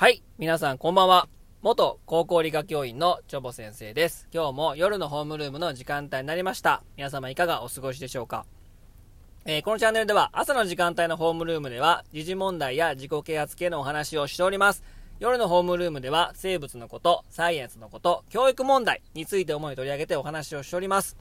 はい皆さんこんばんは。元高校理科教員のチョボ先生です。今日も夜のホームルームの時間帯になりました。皆様いかがお過ごしでしょうか？えー、このチャンネルでは朝の時間帯のホームルームでは時事問題や自己啓発系のお話をしております。夜のホームルームでは生物のこと、サイエンスのこと、教育問題について主に取り上げてお話をしております。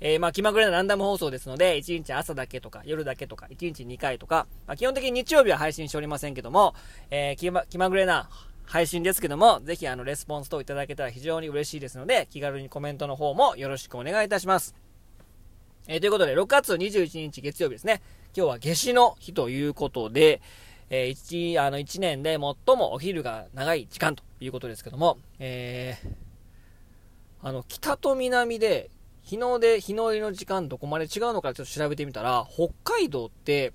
えー、まあ、気まぐれなランダム放送ですので、1日朝だけとか、夜だけとか、1日2回とか、まあ、基本的に日曜日は配信しておりませんけども、えー、気ま、気まぐれな配信ですけども、ぜひあの、レスポンス等いただけたら非常に嬉しいですので、気軽にコメントの方もよろしくお願いいたします。えー、ということで、6月21日月曜日ですね。今日は夏至の日ということで、えー、一、あの、一年で最もお昼が長い時間ということですけども、えー、あの、北と南で、日の出、日の入りの時間どこまで違うのかちょっと調べてみたら、北海道って、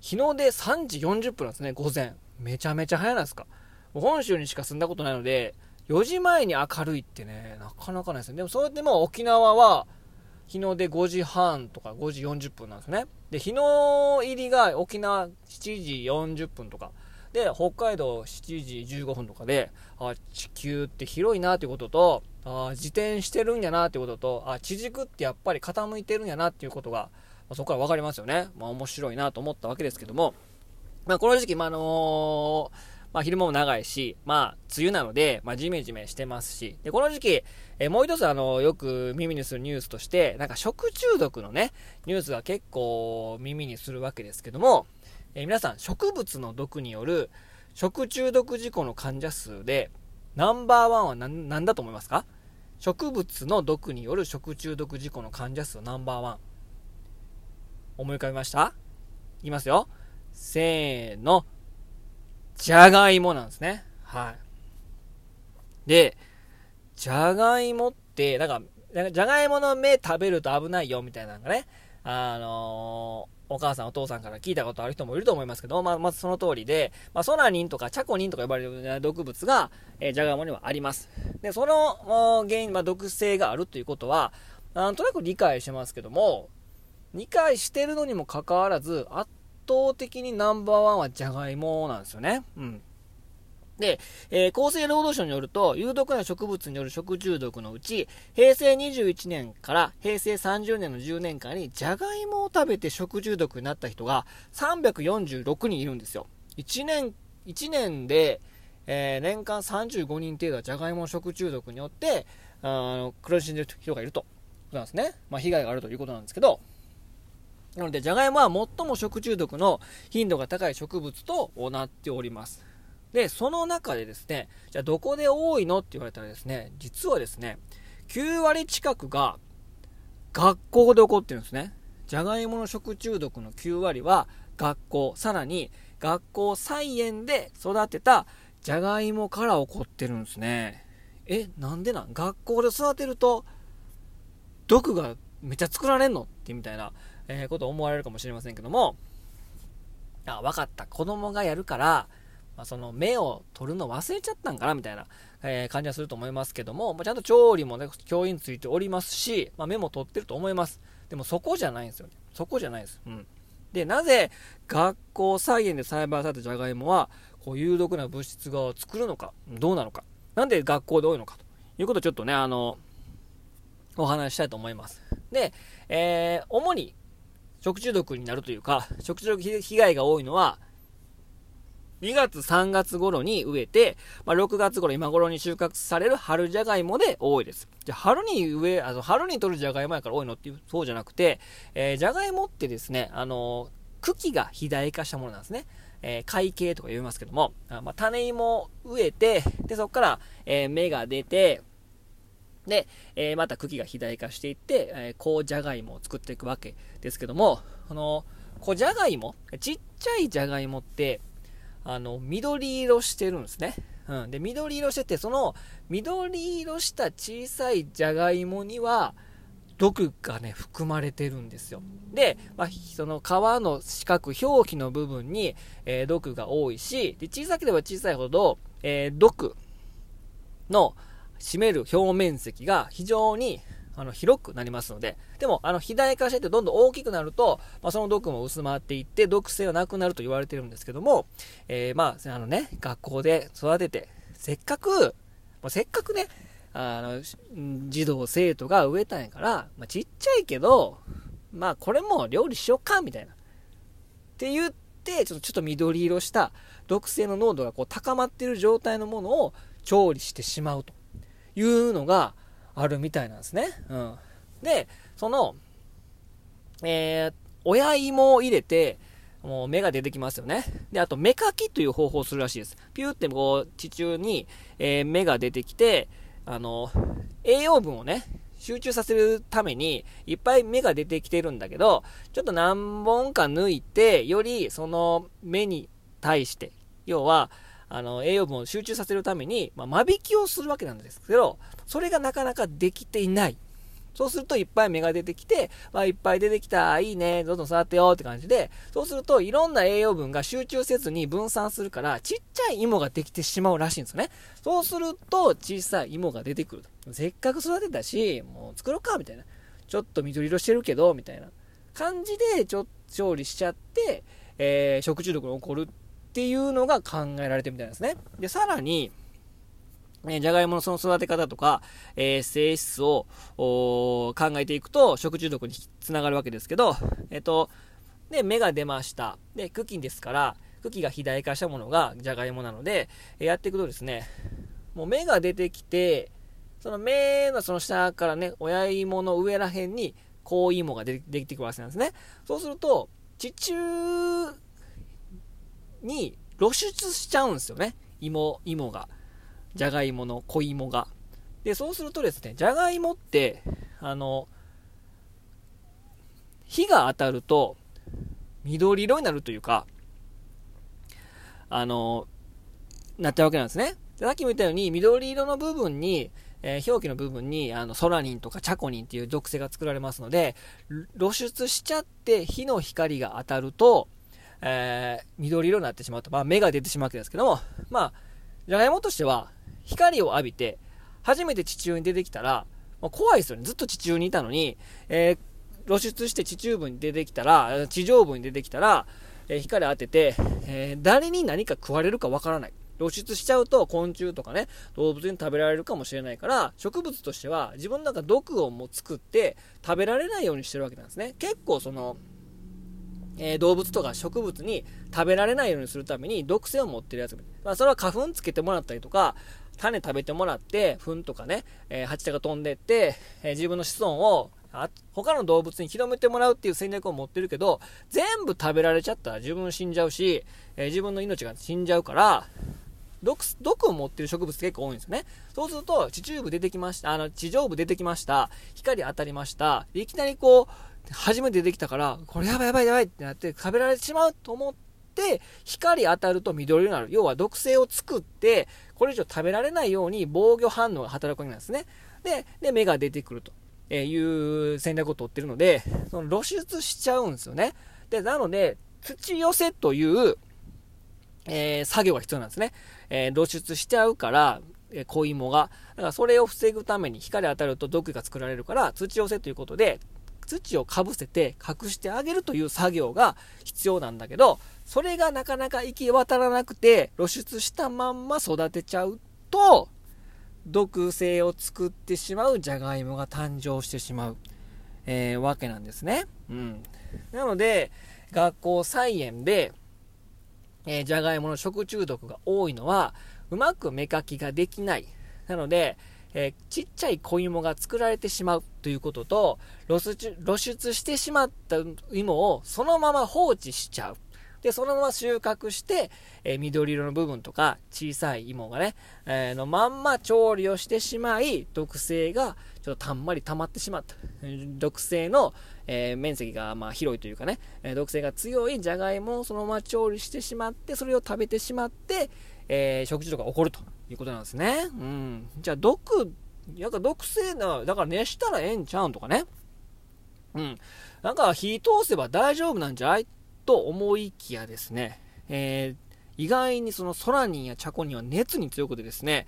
日の出3時40分なんですね、午前。めちゃめちゃ早いなんですか。本州にしか住んだことないので、4時前に明るいってね、なかなかないですね。でもそれでも沖縄は、日の出5時半とか5時40分なんですね。で、日の入りが沖縄7時40分とか。で、北海道7時15分とかで、あ、地球って広いなっていうことと、あ自転してるんやなってことと、あ、地軸ってやっぱり傾いてるんやなっていうことが、まあ、そこから分かりますよね。まあ面白いなと思ったわけですけども、まあこの時期、まああのーまあ昼間も長いし、まあ梅雨なので、まあジメジメしてますし、で、この時期、えもう一つあの、よく耳にするニュースとして、なんか食中毒のね、ニュースが結構耳にするわけですけども、え皆さん植物の毒による食中毒事故の患者数で、ナンバーワンは何何だと思いますか？植物の毒による食中毒事故の患者数ナンバーワン。思い浮かびました？いきますよ。せーの。じゃがいもなんですね。はい。で、じゃがいもって、なんか、じゃがいもの芽食べると危ないよみたいなのがね、あのー、お母さんお父さんから聞いたことある人もいると思いますけど、まあ、まずその通りで、まあ、ソナニンとかチャコニンとか呼ばれる毒物が、えー、ジャガイモにはあります。で、その原因、まあ、毒性があるということは、なんとなく理解してますけども、理解してるのにもかかわらず、圧倒的にナンバーワンはジャガイモなんですよね。うん。で、えー、厚生労働省によると、有毒な植物による食中毒のうち、平成21年から平成30年の10年間に、じゃがいもを食べて食中毒になった人が346人いるんですよ。1年、1年で、えー、年間35人程度はじゃがいも食中毒によって、あの、苦しんでる人がいると。そうなんですね。まあ、被害があるということなんですけど、なので、じゃがいもは最も食中毒の頻度が高い植物となっております。で、その中でですね、じゃあどこで多いのって言われたらですね、実はですね、9割近くが学校で起こってるんですね。じゃがいもの食中毒の9割は学校、さらに学校菜園で育てたじゃがいもから起こってるんですね。え、なんでなん？学校で育てると毒がめっちゃ作られんのってみたいな、えー、こと思われるかもしれませんけども、あ、わかった。子供がやるから、まあ、その目を取るの忘れちゃったんかなみたいな、えー、感じはすると思いますけども、まあ、ちゃんと調理もね、教員ついておりますし、まあ、目も取ってると思います。でもそこじゃないんですよね。そこじゃないです。うん。で、なぜ学校菜園で栽培されたじゃがいもは、こう有毒な物質が作るのか、どうなのか、なんで学校で多いのかということをちょっとね、あの、お話したいと思います。で、えー、主に食中毒になるというか、食中毒被害が多いのは、2月3月頃に植えて、まあ、6月頃今頃に収穫される春じゃがいもで多いです。じゃ春に植え、あの、春に取るじゃがいもやから多いのっていう、そうじゃなくて、えー、じゃがいもってですね、あの、茎が肥大化したものなんですね。えー、海茎とか言いますけども、あまあ、種芋を植えて、で、そこから、えー、芽が出て、で、えー、また茎が肥大化していって、えー、こうじゃがいもを作っていくわけですけども、この、こじゃがいも、ちっちゃいじゃがいもって、あの、緑色してるんですね。うん。で、緑色してて、その、緑色した小さいじゃがいもには、毒がね、含まれてるんですよ。で、まあ、その皮の四角、表皮の部分に、えー、毒が多いし、で、小さければ小さいほど、えー、毒の占める表面積が非常にあの、広くなりますので、でも、あの、肥大化しててどんどん大きくなると、まあ、その毒も薄まっていって、毒性はなくなると言われてるんですけども、えー、まあ、あのね、学校で育てて、せっかくま、せっかくね、あの、児童、生徒が植えたんやから、まあ、ちっちゃいけど、まあ、これも料理しよっか、みたいな。って言って、ちょっと、ちょっと緑色した毒性の濃度がこう高まってる状態のものを調理してしまうというのがあるみたいなんですね。うん。で、その、えー、親芋を入れて、もう芽が出てきますよね。で、あと芽かきという方法をするらしいです。ピューってこう地中に、えー、芽が出てきて、あの、栄養分をね、集中させるために、いっぱい芽が出てきてるんだけど、ちょっと何本か抜いて、よりその芽に対して、要は、あの、栄養分を集中させるために、まあ、間引きをするわけなんですけど、それがなかなかできていない。そうするといっぱい芽が出てきて、まあ、いっぱい出てきた、いいね、どんどん育ってよって感じで、そうするといろんな栄養分が集中せずに分散するから、ちっちゃい芋ができてしまうらしいんですよね。そうすると小さい芋が出てくると。せっかく育てたし、もう作ろうか、みたいな。ちょっと緑色してるけど、みたいな感じで、ちょっと調理しちゃって、えー、食中毒が起こるっていうのが考えられてるみたいですね。で、さらに、えー、じゃがいものその育て方とか、えー、性質を考えていくと、食中毒につながるわけですけど、えっ、ー、と、で、芽が出ました。で、茎ですから、茎が肥大化したものがじゃがいもなので、えやっていくとですね、もう芽が出てきて、その芽のその下からね、親芋の上ら辺に、高芋がでできてくるわけなんですね。そうすると、地中に露出しちゃうんですよね。芋、芋が。じゃがいもの小芋が。で、そうするとですね、じゃがいもって、あの、火が当たると緑色になるというか、あの、なっちゃうわけなんですね。でさっきも言ったように、緑色の部分に、えー、表記の部分に、あの、ソラニンとかチャコニンっていう毒性が作られますので、露出しちゃって火の光が当たると、えー、緑色になってしまうと、まあ、芽が出てしまうわけですけども、まあ、じゃがいもとしては、光を浴びて、初めて地中に出てきたら、まあ、怖いですよね。ずっと地中にいたのに、えー、露出して地中部に出てきたら、地上部に出てきたら、えー、光当てて、え、誰に何か食われるかわからない。露出しちゃうと昆虫とかね、動物に食べられるかもしれないから、植物としては自分の中毒をも作って食べられないようにしてるわけなんですね。結構その、えー、動物とか植物に食べられないようにするために毒性を持ってるやつ。まあ、それは花粉つけてもらったりとか、種食べてもらって、糞とかね、えー、蜂が飛んでって、えー、自分の子孫をあ他の動物に広めてもらうっていう戦略を持ってるけど、全部食べられちゃったら自分死んじゃうし、えー、自分の命が死んじゃうから、毒、毒を持ってる植物結構多いんですよね。そうすると、地中部出てきました、あの、地上部出てきました、光当たりました、いきなりこう、初めて出てきたから、これやばいやばいやばいってなって食べられてしまうと思って、光当たると緑になる。要は毒性を作って、これ以上食べられないように防御反応が働くわけなんですね。で、で、芽が出てくるという戦略を取ってるので、その露出しちゃうんですよね。で、なので、土寄せという、えー、作業が必要なんですね。えー、露出しちゃうから、えー、小芋が。だからそれを防ぐために光当たると毒が作られるから、土寄せということで、土をかぶせて隠してあげるという作業が必要なんだけど、それがなかなか行き渡らなくて露出したまんま育てちゃうと、毒性を作ってしまうじゃがいもが誕生してしまう、えー、わけなんですね。うん。なので、学校菜園で、えー、じゃがいもの食中毒が多いのは、うまく芽かきができない。なので、えー、ちっちゃい小芋が作られてしまうということと、露出露出してしまった芋をそのまま放置しちゃう。で、そのまま収穫して、えー、緑色の部分とか小さい芋がね、えー、のまんま調理をしてしまい、毒性がちょっとたんまり溜まってしまった。毒性の、えー、面積がまあ広いというかね、毒性が強いじゃがいもをそのまま調理してしまって、それを食べてしまって、え食中毒が起こるということなんですね。うん。じゃあ、毒、なんか毒性な、だから熱したらええんちゃうんとかね。うん。なんか火通せば大丈夫なんじゃない？と思いきやですね、えー、意外にそのソラニンやチャコニンは熱に強くてですね、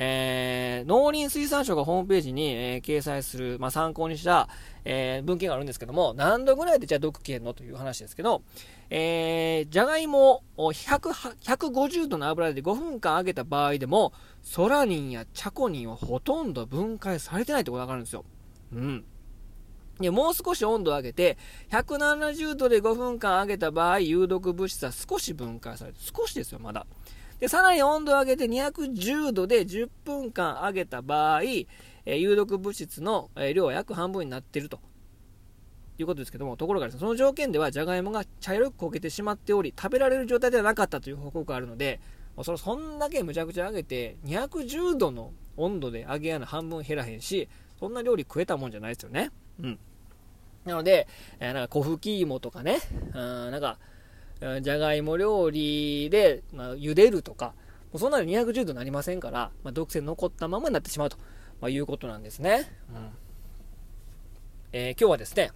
えー、農林水産省がホームページに、えー、掲載する、まあ、参考にした、えー、文献があるんですけども、何度ぐらいでじゃあ毒消えるのという話ですけど、えー、じゃがいもを150度の油で5分間揚げた場合でも、ソラニンやチャコニンはほとんど分解されてないってことがわかるんですよ。うん。で、もう少し温度を上げて、170度で5分間揚げた場合、有毒物質は少し分解されて、少しですよ、まだ。で、さらに温度を上げて210度で10分間揚げた場合、え、有毒物質の、量は約半分になっていると。いうことですけども、ところがですね、その条件では、じゃがいもが茶色く焦げてしまっており、食べられる状態ではなかったという報告があるので、そそんだけむちゃくちゃ揚げて、210度の温度で揚げやの半分減らへんし、そんな料理食えたもんじゃないですよね。うん。なので、えー、なんか小吹き芋とかね、うん、なんか、じゃがいも料理で、まあ、茹でるとか、もうそんなの210度になりませんから、まあ、毒性残ったままになってしまうと、まあ、いうことなんですね。うんえー、今日はですね、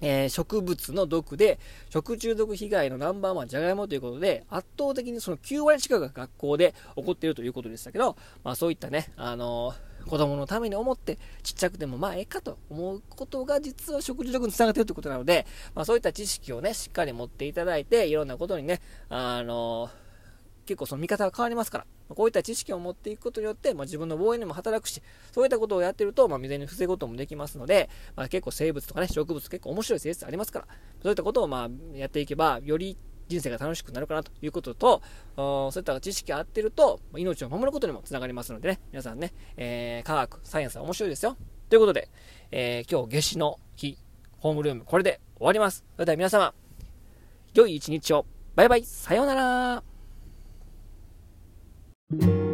えー、植物の毒で食中毒被害のナンバーワンじゃがいもということで圧倒的にその9割近くが学校で起こっているということでしたけど、まあ、そういったね、あのー、子供のために思ってちっちゃくてもまあええかと思うことが実は食中毒につながっているということなので、まあ、そういった知識をねしっかり持っていただいていろんなことにね、あの結構その見方が変わりますから、こういった知識を持っていくことによって、まあ、自分の防衛にも働くし、そういったことをやってると、まあ、未然に防ぐこともできますので、まあ、結構生物とかね、植物結構面白い性質ありますから、そういったことをまあやっていけば、より人生が楽しくなるかなということと、そういった知識が合ってると、命を守ることにもつながりますのでね、皆さんね、えー、科学、サイエンスは面白いですよ。ということで、えー、今日夏至の日、ホームルーム、これで終わります。それでは皆様、良い一日を。バイバイ。さようなら。thank you